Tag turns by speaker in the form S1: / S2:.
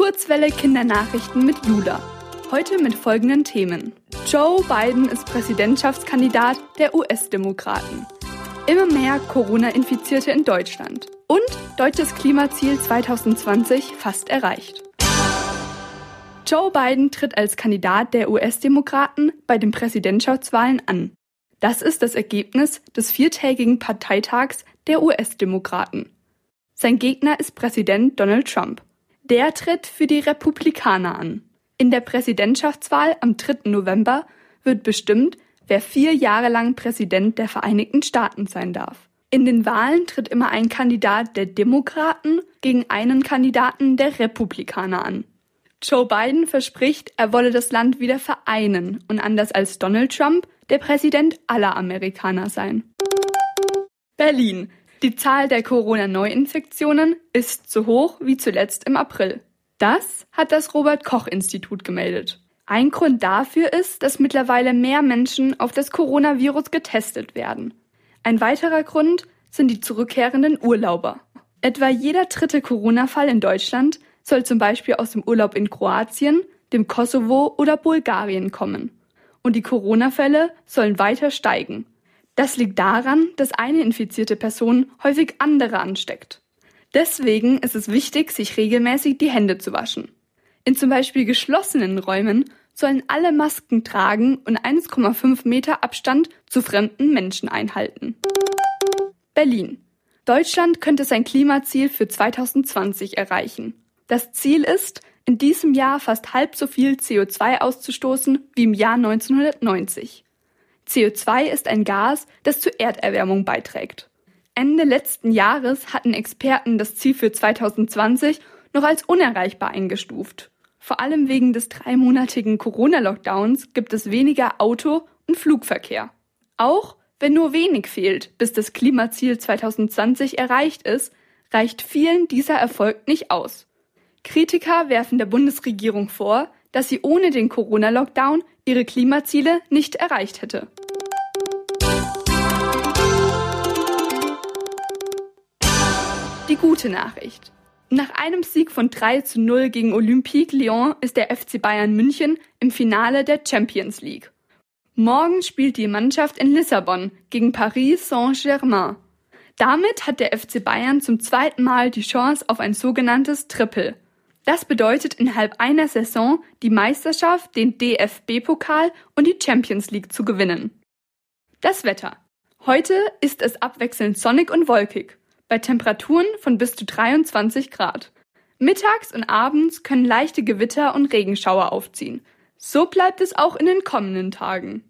S1: Kurzwelle Kindernachrichten mit Jula. Heute mit folgenden Themen. Joe Biden ist Präsidentschaftskandidat der US-Demokraten. Immer mehr Corona-Infizierte in Deutschland. Und deutsches Klimaziel 2020 fast erreicht. Joe Biden tritt als Kandidat der US-Demokraten bei den Präsidentschaftswahlen an. Das ist das Ergebnis des viertägigen Parteitags der US-Demokraten. Sein Gegner ist Präsident Donald Trump. Der tritt für die Republikaner an. In der Präsidentschaftswahl am 3. November wird bestimmt, wer vier Jahre lang Präsident der Vereinigten Staaten sein darf. In den Wahlen tritt immer ein Kandidat der Demokraten gegen einen Kandidaten der Republikaner an. Joe Biden verspricht, er wolle das Land wieder vereinen und anders als Donald Trump der Präsident aller Amerikaner sein. Berlin. Die Zahl der Corona-Neuinfektionen ist so hoch wie zuletzt im April. Das hat das Robert Koch Institut gemeldet. Ein Grund dafür ist, dass mittlerweile mehr Menschen auf das Coronavirus getestet werden. Ein weiterer Grund sind die zurückkehrenden Urlauber. Etwa jeder dritte Corona-Fall in Deutschland soll zum Beispiel aus dem Urlaub in Kroatien, dem Kosovo oder Bulgarien kommen. Und die Corona-Fälle sollen weiter steigen. Das liegt daran, dass eine infizierte Person häufig andere ansteckt. Deswegen ist es wichtig, sich regelmäßig die Hände zu waschen. In zum Beispiel geschlossenen Räumen sollen alle Masken tragen und 1,5 Meter Abstand zu fremden Menschen einhalten. Berlin. Deutschland könnte sein Klimaziel für 2020 erreichen. Das Ziel ist, in diesem Jahr fast halb so viel CO2 auszustoßen wie im Jahr 1990. CO2 ist ein Gas, das zur Erderwärmung beiträgt. Ende letzten Jahres hatten Experten das Ziel für 2020 noch als unerreichbar eingestuft. Vor allem wegen des dreimonatigen Corona-Lockdowns gibt es weniger Auto- und Flugverkehr. Auch wenn nur wenig fehlt, bis das Klimaziel 2020 erreicht ist, reicht vielen dieser Erfolg nicht aus. Kritiker werfen der Bundesregierung vor, dass sie ohne den Corona-Lockdown ihre Klimaziele nicht erreicht hätte. Die gute Nachricht. Nach einem Sieg von 3 zu 0 gegen Olympique Lyon ist der FC Bayern München im Finale der Champions League. Morgen spielt die Mannschaft in Lissabon gegen Paris Saint-Germain. Damit hat der FC Bayern zum zweiten Mal die Chance auf ein sogenanntes Triple. Das bedeutet innerhalb einer Saison die Meisterschaft, den DFB-Pokal und die Champions League zu gewinnen. Das Wetter. Heute ist es abwechselnd sonnig und wolkig, bei Temperaturen von bis zu 23 Grad. Mittags und abends können leichte Gewitter und Regenschauer aufziehen. So bleibt es auch in den kommenden Tagen.